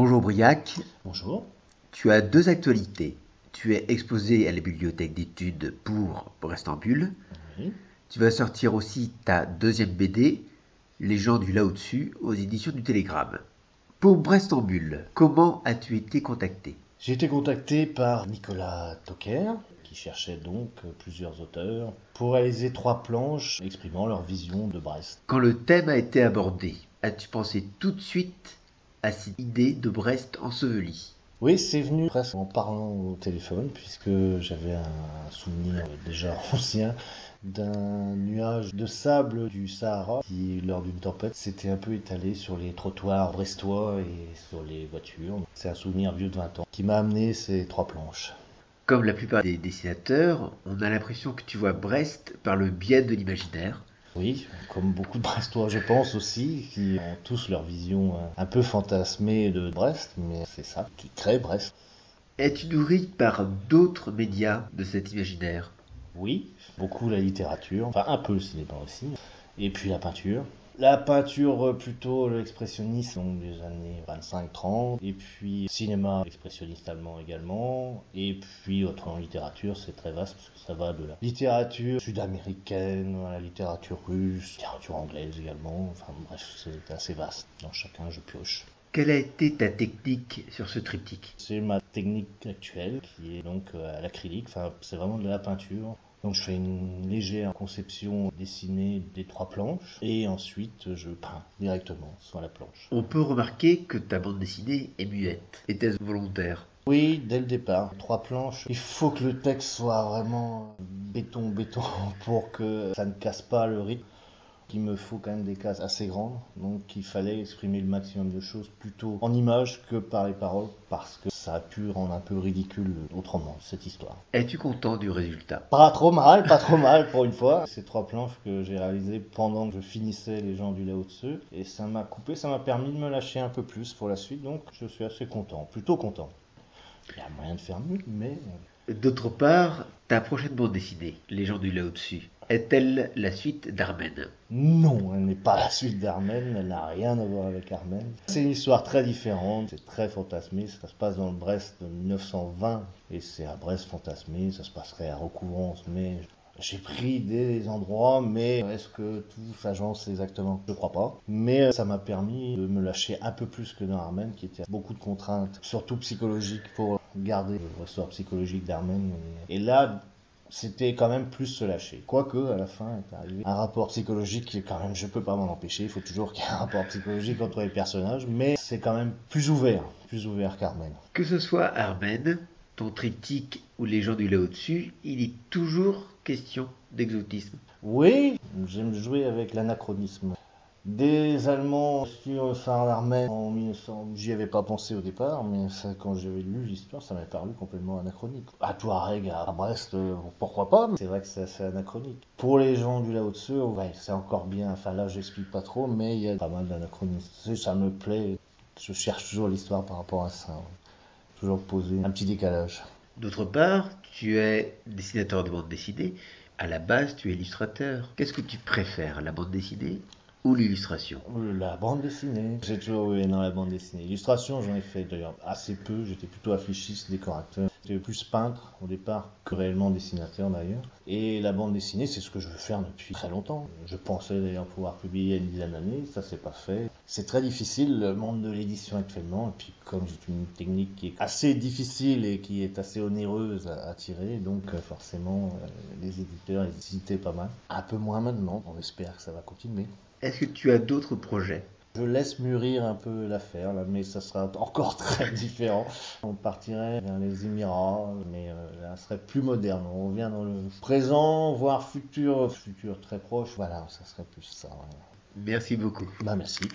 Bonjour Briac, Bonjour. tu as deux actualités. Tu es exposé à la bibliothèque d'études pour Brest-en-Bulle. Oui. Tu vas sortir aussi ta deuxième BD, Les gens du là-au-dessus, aux éditions du Télégramme. Pour Brest-en-Bulle, comment as-tu été contacté? J'ai été contacté par Nicolas Tocker, qui cherchait donc plusieurs auteurs pour réaliser trois planches exprimant leur vision de Brest. Quand le thème a été abordé, as-tu pensé tout de suite à cette idée de Brest enseveli Oui, c'est venu presque en parlant au téléphone, puisque j'avais un souvenir déjà ancien d'un nuage de sable du Sahara qui, lors d'une tempête, s'était un peu étalé sur les trottoirs brestois et sur les voitures. C'est un souvenir vieux de 20 ans qui m'a amené ces trois planches. Comme la plupart des dessinateurs, on a l'impression que tu vois Brest par le biais de l'imaginaire. Oui, comme beaucoup de Brestois, je pense aussi, qui ont tous leur vision euh, un peu fantasmée de Brest, mais c'est ça qui crée Brest. Es-tu nourri par d'autres médias de cet imaginaire? Oui, beaucoup la littérature, enfin un peu le cinéma aussi, et puis la peinture. La peinture, euh, plutôt l'expressionnisme, donc des années 25-30, et puis cinéma expressionniste allemand également, et puis autre en littérature, c'est très vaste, parce que ça va de la littérature sud-américaine à la littérature russe, littérature anglaise également, enfin bref, c'est assez vaste. Dans chacun, je pioche. Quelle a été ta technique sur ce triptyque? C'est ma technique actuelle, qui est donc euh, à l'acrylique, enfin c'est vraiment de la peinture. Donc je fais une légère conception dessinée des trois planches et ensuite je peins directement sur la planche. On peut remarquer que ta bande dessinée est muette. Était-ce volontaire? Oui, dès le départ, trois planches. Il faut que le texte soit vraiment béton, béton pour que ça ne casse pas le rythme. Il me faut quand même des cases assez grandes, donc il fallait exprimer le maximum de choses plutôt en images que par les paroles, parce que ça a pu rendre un peu ridicule autrement cette histoire. Es-tu content du résultat? Pas trop mal, pas trop mal pour une fois. Ces trois planches que j'ai réalisées pendant que je finissais les gens du Lao-Tzu, et ça m'a coupé, ça m'a permis de me lâcher un peu plus pour la suite, donc je suis assez content, plutôt content. Il y a moyen de faire mieux, mais D'autre part, ta prochaine bande dessinée, Les gens du là-au-dessus, est-elle la suite d'Armen Non, elle n'est pas la suite d'Armen, elle n'a rien à voir avec Armen. C'est une histoire très différente, c'est très fantasmé, ça se passe dans le Brest de 1920, et c'est à Brest fantasmé, ça se passerait à Recouvrance, mais j'ai pris des endroits, mais est-ce que tout s'agence exactement? Je crois pas. Mais ça m'a permis de me lâcher un peu plus que dans Armen, qui était beaucoup de contraintes, surtout psychologiques, pour garder le ressort psychologique d'Armen. Et là, c'était quand même plus se lâcher. Quoique, à la fin est arrivé un rapport psychologique qui est quand même, je peux pas m'en empêcher, il faut toujours qu'il y ait un rapport psychologique entre les personnages, mais c'est quand même plus ouvert, plus ouvert qu'Armen. Que ce soit Armen, ton triptyque ou Les gens du là-au-dessus, il est toujours question d'exotisme. Oui, j'aime jouer avec l'anachronisme. Des Allemands sur d'Armen en 1900, j'y avais pas pensé au départ, mais ça, quand j'avais lu l'histoire, ça m'est paru complètement anachronique. À Touareg, à Brest, euh, pourquoi pas, c'est vrai que c'est assez anachronique. Pour les gens du Lao-Tzu, ouais, c'est encore bien, enfin là j'explique pas trop, mais il y a pas mal d'anachronisme. Ça me plaît, je cherche toujours l'histoire par rapport à ça. Toujours poser un petit décalage. D'autre part, tu es dessinateur de bande dessinée. À la base, tu es illustrateur. Qu'est-ce que tu préfères, la bande dessinée ou l'illustration? La bande dessinée. J'ai toujours eu dans la bande dessinée. Illustration, j'en ai fait d'ailleurs assez peu. J'étais plutôt affichiste, décorateur. Plus peintre au départ que réellement dessinateur d'ailleurs. Et la bande dessinée, c'est ce que je veux faire depuis très longtemps. Je pensais d'ailleurs pouvoir publier une dizaine d'années. Ça, c'est pas fait. C'est très difficile le monde de l'édition actuellement. Et puis, comme j'ai une technique qui est assez difficile et qui est assez onéreuse à, à tirer, donc euh, forcément, euh, les éditeurs hésitaient pas mal. Un peu moins maintenant. On espère que ça va continuer. Est-ce que tu as d'autres projets? Je laisse mûrir un peu l'affaire, là, mais ça sera encore très différent. On partirait vers les Émirats, mais euh, là, ça serait plus moderne. On revient dans le présent, voire futur, futur très proche. Voilà, ça serait plus ça. Merci beaucoup. Bah, merci.